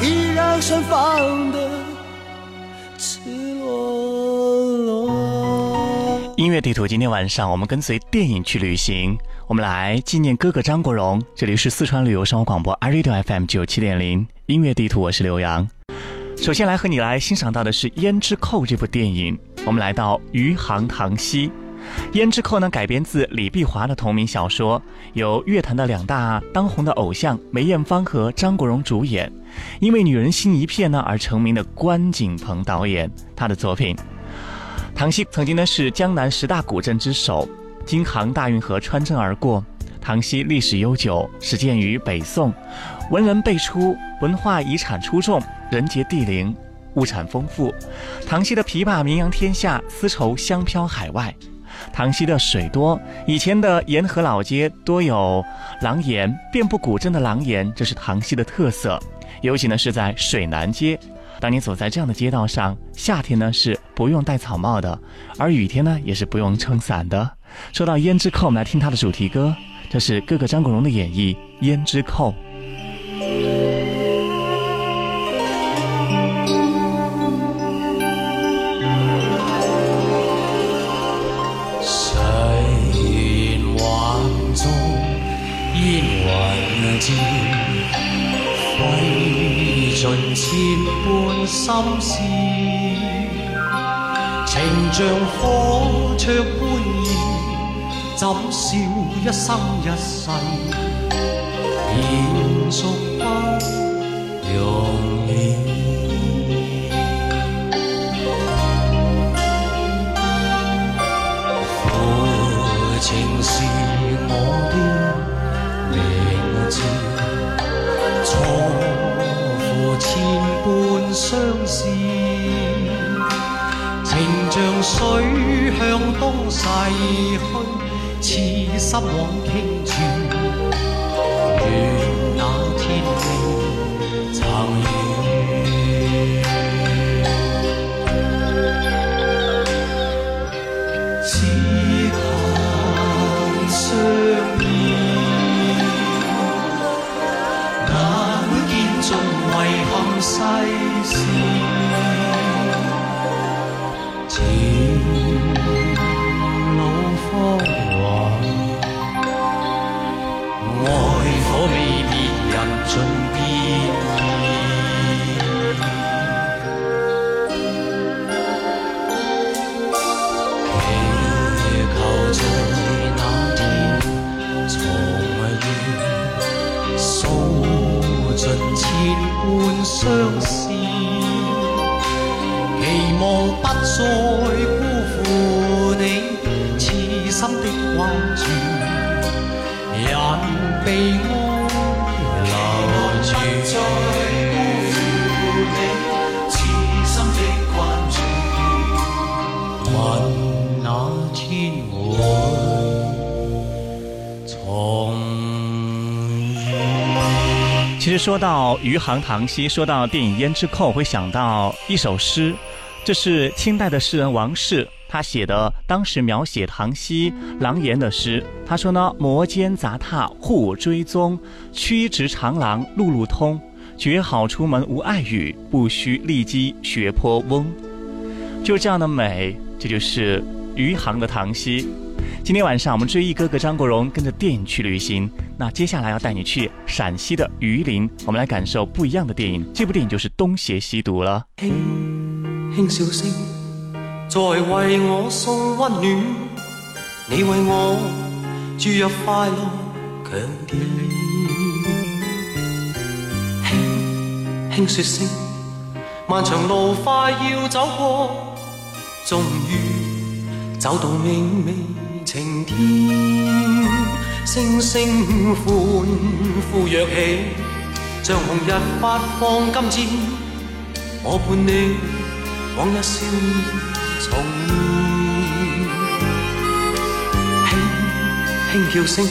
依然盛放的赤裸裸。音乐地图，今天晚上我们跟随电影去旅行，我们来纪念哥哥张国荣。这里是四川旅游生活广播，iRadio FM 九七点零音乐地图，我是刘洋。首先来和你来欣赏到的是《胭脂扣》这部电影，我们来到余杭塘溪。《胭脂扣》呢改编自李碧华的同名小说，由乐坛的两大当红的偶像梅艳芳和张国荣主演，因为《女人心一片》呢而成名的关锦鹏导演他的作品。唐溪曾经呢是江南十大古镇之首，京杭大运河穿镇而过。唐溪历史悠久，始建于北宋，文人辈出，文化遗产出众，人杰地灵，物产丰富。唐溪的琵琶名扬天下，丝绸香飘海外。塘溪的水多，以前的沿河老街多有廊檐，遍布古镇的廊檐，这是塘溪的特色。尤其呢是在水南街，当你走在这样的街道上，夏天呢是不用戴草帽的，而雨天呢也是不用撑伞的。说到《胭脂扣》，我们来听它的主题歌，这是哥哥张国荣的演绎《胭脂扣》。挥尽千般心思，情像火灼般热，怎消一生一世？延续不容易。半相思，情像水向东逝去，痴心枉倾注。愿那天曾长远。其实说到余杭塘溪，说到电影《胭脂扣》，会想到一首诗，这是清代的诗人王氏他写的，当时描写塘溪狼烟的诗。他说呢：“摩肩杂踏互追踪，曲直长廊路路通。绝好出门无碍语，不须立跻学坡翁。”就这样的美，这就是余杭的塘溪。今天晚上我们追忆哥哥张国荣跟着电影去旅行那接下来要带你去陕西的榆林我们来感受不一样的电影这部电影就是东邪西毒了轻轻笑声在为我送温暖你为我注入快乐强电轻轻说声漫长路快要走过终于走到明媚晴天，声声欢呼跃起，像红日发放金箭。我伴你，往日笑面重现，轻轻叫声，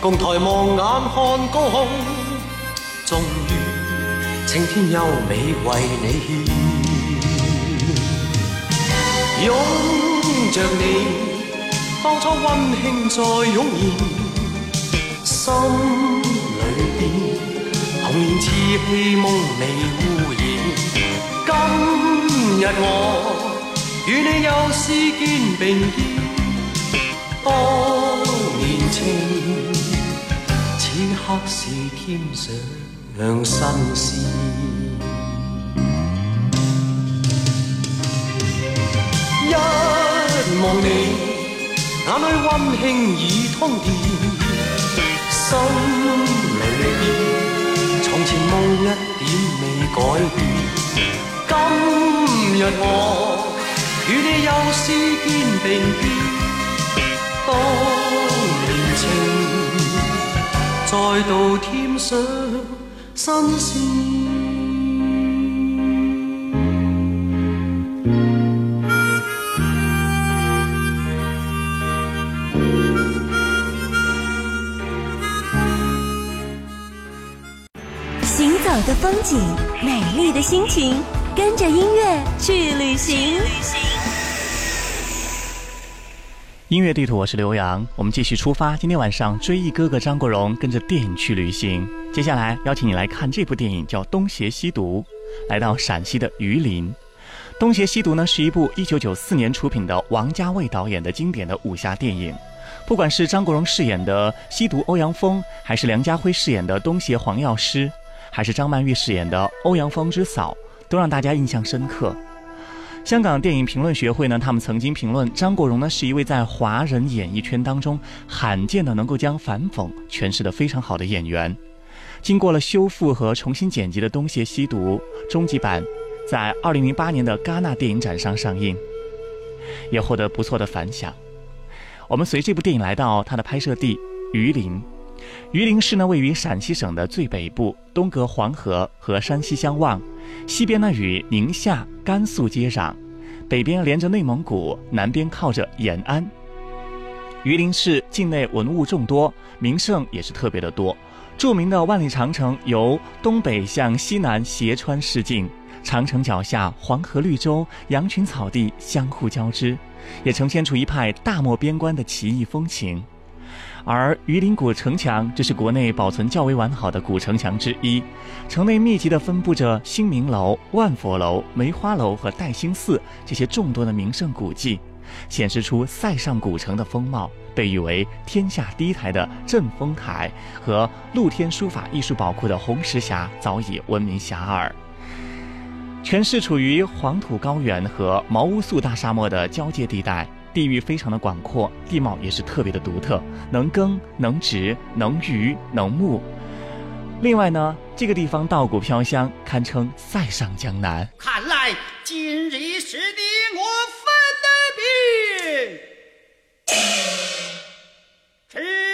共抬望眼看高空，终于青天优美为你献，拥着你。当初温馨再涌现，心里边童年稚气梦未污染。今日我与你又肩并肩，当年情此刻是添上新丝。一望你。眼里温馨已通电，心里边从前梦一点未改变。今日我与你又肩并肩，当年情再度添上新鲜。好的风景，美丽的心情，跟着音乐去旅行。音乐地图，我是刘洋，我们继续出发。今天晚上追忆哥哥张国荣，跟着电影去旅行。接下来邀请你来看这部电影，叫《东邪西毒》，来到陕西的榆林。《东邪西毒》呢，是一部一九九四年出品的王家卫导演的经典的武侠电影。不管是张国荣饰演的西毒欧阳锋，还是梁家辉饰演的东邪黄药师。还是张曼玉饰演的欧阳锋之嫂，都让大家印象深刻。香港电影评论学会呢，他们曾经评论张国荣呢是一位在华人演艺圈当中罕见的能够将反讽诠释的非常好的演员。经过了修复和重新剪辑的《东邪西毒》终极版，在2008年的戛纳电影展上上映，也获得不错的反响。我们随这部电影来到它的拍摄地榆林。榆林市呢，位于陕西省的最北部，东隔黄河和山西相望，西边呢与宁夏、甘肃接壤，北边连着内蒙古，南边靠着延安。榆林市境内文物众多，名胜也是特别的多。著名的万里长城由东北向西南斜穿市境，长城脚下黄河绿洲、羊群草地相互交织，也呈现出一派大漠边关的奇异风情。而榆林古城墙，这是国内保存较为完好的古城墙之一。城内密集地分布着兴明楼、万佛楼、梅花楼和岱兴寺这些众多的名胜古迹，显示出塞上古城的风貌。被誉为“天下第一台”的镇风台和露天书法艺术宝库的红石峡早已闻名遐迩。全市处于黄土高原和毛乌素大沙漠的交界地带。地域非常的广阔，地貌也是特别的独特，能耕能植能渔能牧。另外呢，这个地方稻谷飘香，堪称塞上江南。看来今日是你我分的吃。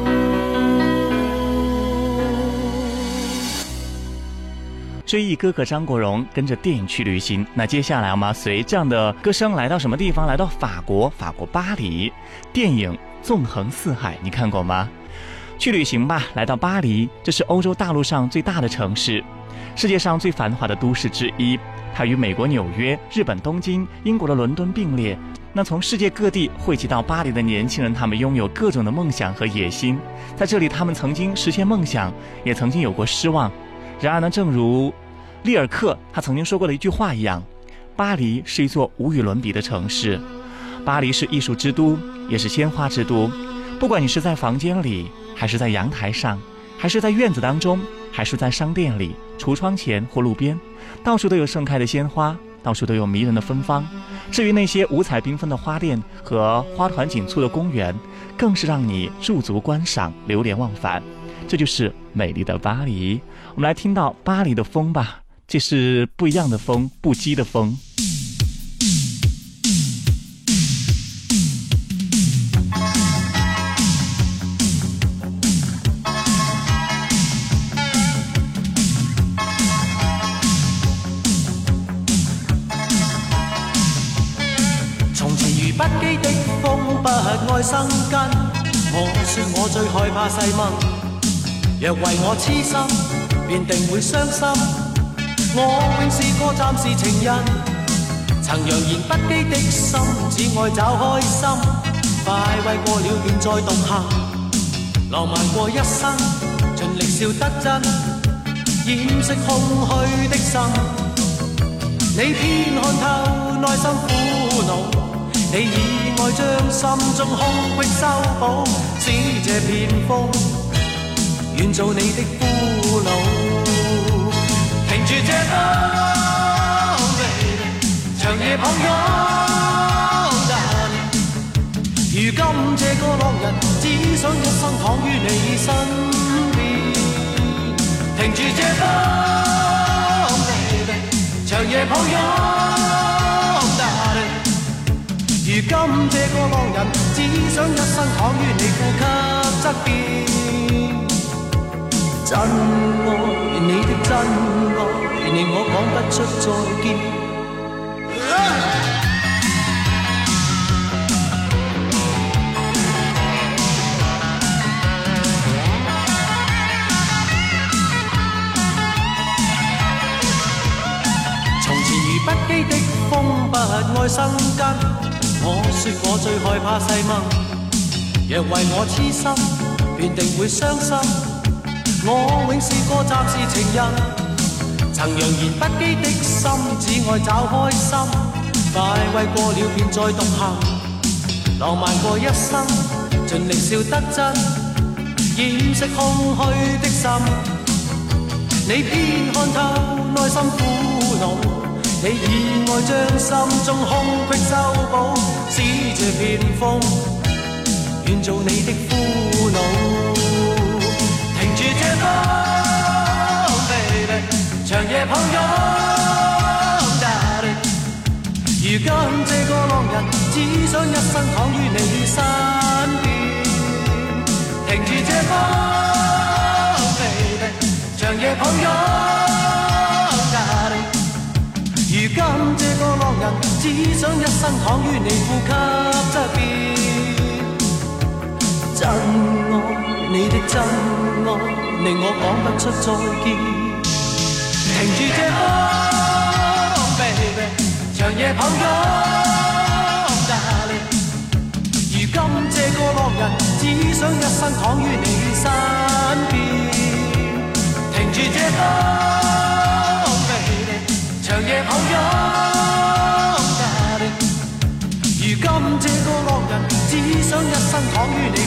追忆哥哥张国荣，跟着电影去旅行。那接下来我们随这样的歌声来到什么地方？来到法国，法国巴黎。电影纵横四海，你看过吗？去旅行吧，来到巴黎，这是欧洲大陆上最大的城市，世界上最繁华的都市之一。它与美国纽约、日本东京、英国的伦敦并列。那从世界各地汇集到巴黎的年轻人，他们拥有各种的梦想和野心。在这里，他们曾经实现梦想，也曾经有过失望。然而呢，正如利尔克他曾经说过的一句话一样，巴黎是一座无与伦比的城市，巴黎是艺术之都，也是鲜花之都。不管你是在房间里，还是在阳台上，还是在院子当中，还是在商店里、橱窗前或路边，到处都有盛开的鲜花，到处都有迷人的芬芳。至于那些五彩缤纷的花店和花团锦簇的公园，更是让你驻足观赏、流连忘返。这就是美丽的巴黎。我们来听到巴黎的风吧。这是不一样的风，不羁的风。从前如不羁的风，不爱生根。我说我最害怕细问，若为我痴心，便定会伤心。我永是个暂时情人，曾扬言不羁的心，只爱找开心。快慰过了便再动行，浪漫过一生，尽力笑得真，掩饰空虚的心。你偏看透内心苦恼，你以爱将心中空隙修补，使这片风愿做你的俘虏。停住这风，长夜抱拥。如今这个浪人，只想一生躺于你身边。停住这风，长夜抱拥。如今这个浪人，只想一生躺于你呼吸侧边。真爱。真我，令我讲不出再见。从前如不羁的风，不爱生根。我说我最害怕誓盟，若为我痴心，必定会伤心。我永是个暂时情人，曾扬言不羁的心，只爱找开心。快为过了便再独行，浪漫过一生，尽力笑得真，掩饰空虚的心。你偏看透内心苦恼，你意外将心中空隙修补，只这片风，愿做你的。长夜抱拥，如今这个浪人只想一生躺于你身边，停住这风，长夜抱拥，如今这个浪人只想一生躺于你呼吸侧边，真爱你的真爱令我讲不出再见。停住这风，b b a y 长夜抱拥。如今这个落日，只想一生躺于你身边。停住这风，b b a y 长夜抱拥。如今这个落日，只想一生躺于你。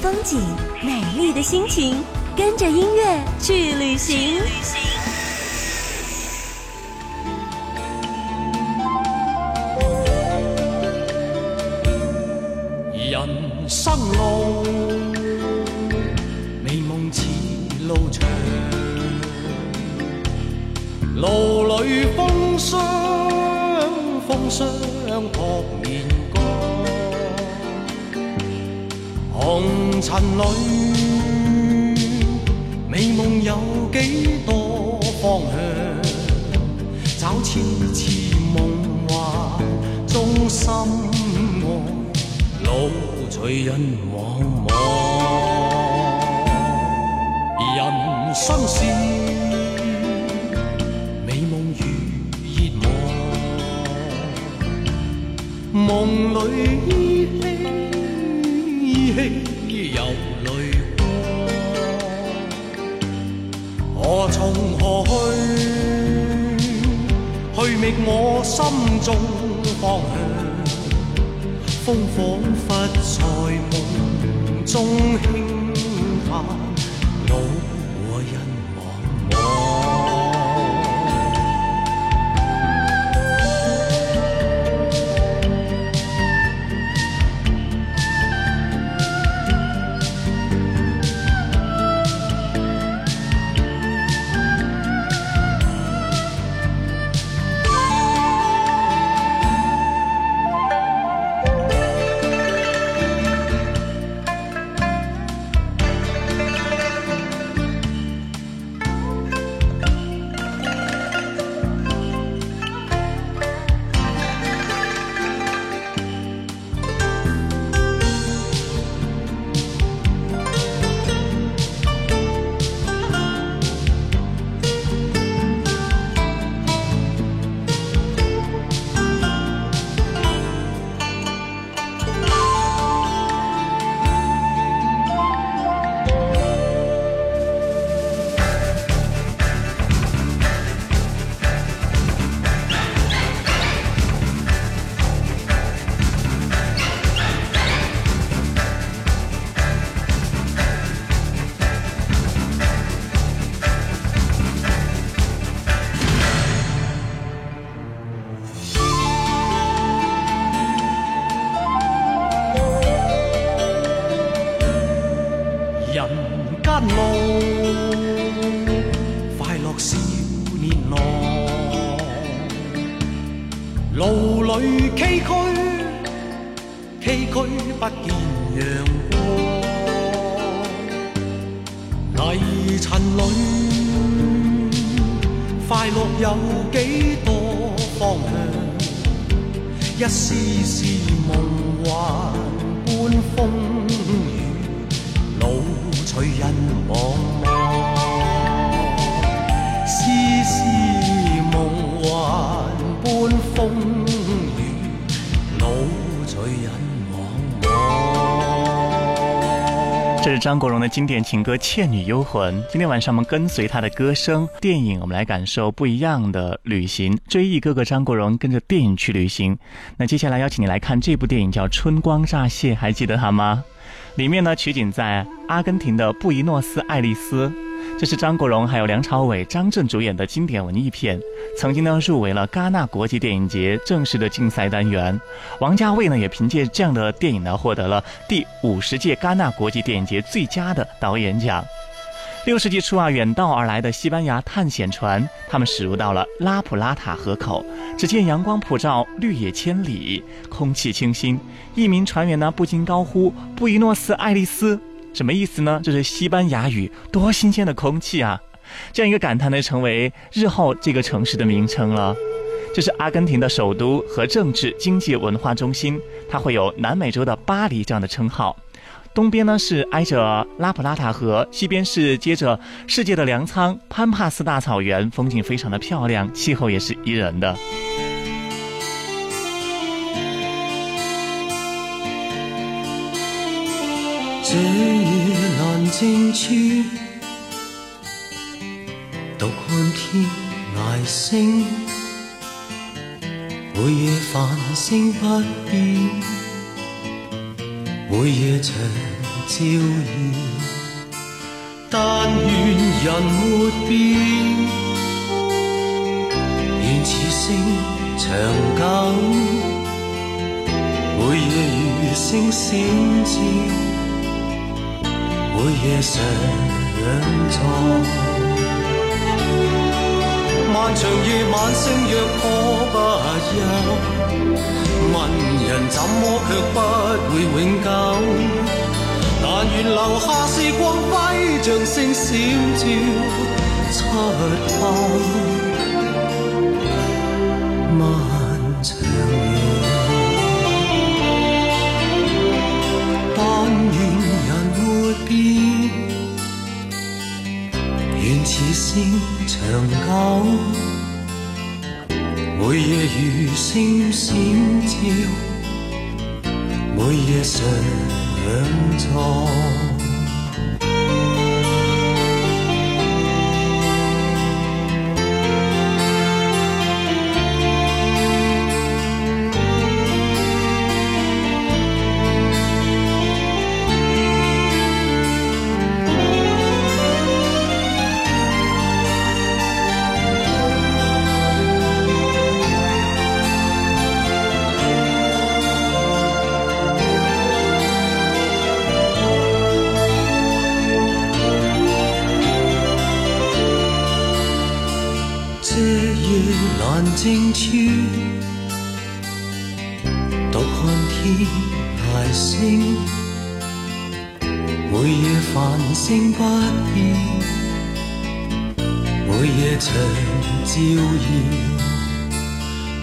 风景美丽的心情，跟着音乐去旅行。人生路，美梦似路长，路里风霜，风霜面。尘里，美梦有几多方向？找痴痴梦幻中心爱，老醉人茫茫。人生是美梦如热望，梦里依。从何去？去觅我心中方向。风仿佛在梦中轻。的经典情歌《倩女幽魂》，今天晚上我们跟随他的歌声、电影，我们来感受不一样的旅行，追忆哥哥张国荣，跟着电影去旅行。那接下来邀请你来看这部电影，叫《春光乍泄》，还记得他吗？里面呢取景在阿根廷的布宜诺斯艾利斯。这是张国荣、还有梁朝伟、张震主演的经典文艺片，曾经呢入围了戛纳国际电影节正式的竞赛单元。王家卫呢也凭借这样的电影呢获得了第五十届戛纳国际电影节最佳的导演奖。六世纪初啊，远道而来的西班牙探险船，他们驶入到了拉普拉塔河口，只见阳光普照，绿野千里，空气清新。一名船员呢不禁高呼：“布宜诺斯艾利斯，什么意思呢？这是西班牙语，多新鲜的空气啊！这样一个感叹呢，成为日后这个城市的名称了。这是阿根廷的首都和政治、经济、文化中心，它会有南美洲的巴黎这样的称号。东边呢是挨着拉普拉塔河，西边是接着世界的粮仓潘帕斯大草原，风景非常的漂亮，气候也是宜人的。这夜阑静处，独看天涯星。每夜繁星不变，每夜长照耀。但愿人没变，愿此星长久。每夜如星闪照。每夜常在，漫长夜晚星若可不休，问人怎么却不会永久？但愿留下时光，辉像星闪照出。星闪照，每夜常在。这夜阑静处，独看天台星。每夜繁星不变，每夜长照耀。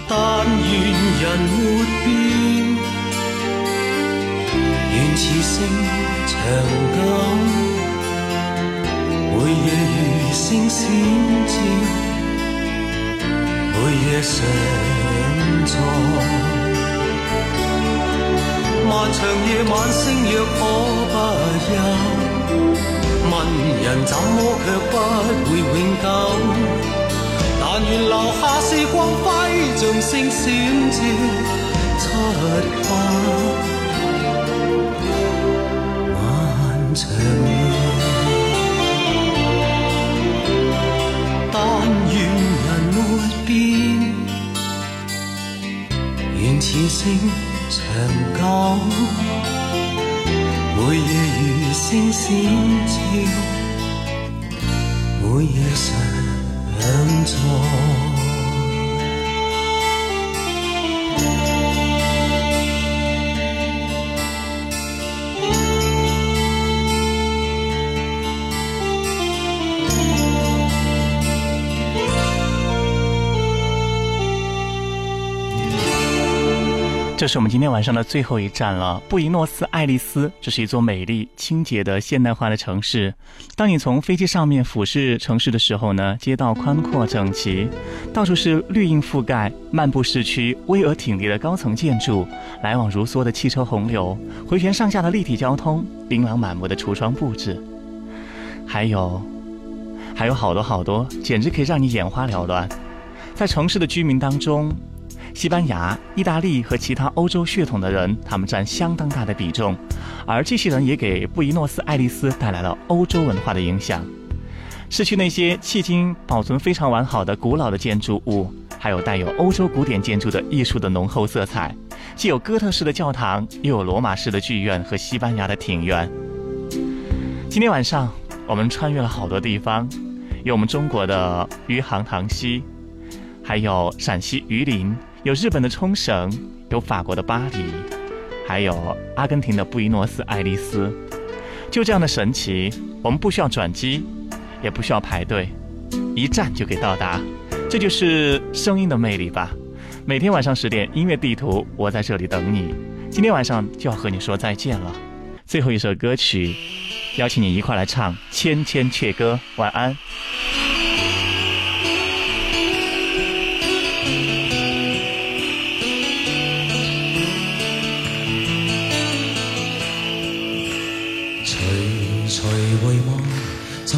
但愿人没变，愿似星长久。每夜如星闪照。每夜常在漫长夜晚星若可不休，问人怎么却不会永久？但愿留下是光辉，像星闪照漆黑漫长。长久，每夜如星闪照，每夜常在。这是我们今天晚上的最后一站了，布宜诺斯艾利斯。这是一座美丽、清洁的现代化的城市。当你从飞机上面俯视城市的时候呢，街道宽阔整齐，到处是绿荫覆盖，漫步市区巍峨挺立的高层建筑，来往如梭的汽车洪流，回旋上下的立体交通，琳琅满目的橱窗布置，还有，还有好多好多，简直可以让你眼花缭乱。在城市的居民当中。西班牙、意大利和其他欧洲血统的人，他们占相当大的比重，而这些人也给布宜诺斯艾利斯带来了欧洲文化的影响。市区那些迄今保存非常完好的古老的建筑物，还有带有欧洲古典建筑的艺术的浓厚色彩，既有哥特式的教堂，又有罗马式的剧院和西班牙的庭院。今天晚上我们穿越了好多地方，有我们中国的余杭塘溪，还有陕西榆林。有日本的冲绳，有法国的巴黎，还有阿根廷的布宜诺斯艾利斯，就这样的神奇，我们不需要转机，也不需要排队，一站就可以到达，这就是声音的魅力吧。每天晚上十点，音乐地图，我在这里等你。今天晚上就要和你说再见了，最后一首歌曲，邀请你一块来唱《千千阙歌》，晚安。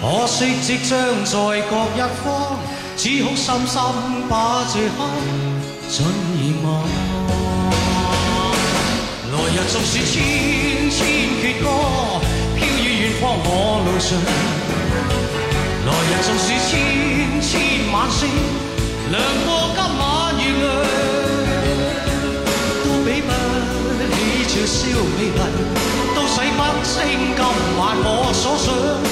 可惜即将在各一方，只好深深把这刻尽遗忘。来日纵使千千阙歌，飘于远方我路上。来日纵使千千晚星，亮过今晚月亮。都比不起这宵美丽，都洗不清今晚我所想。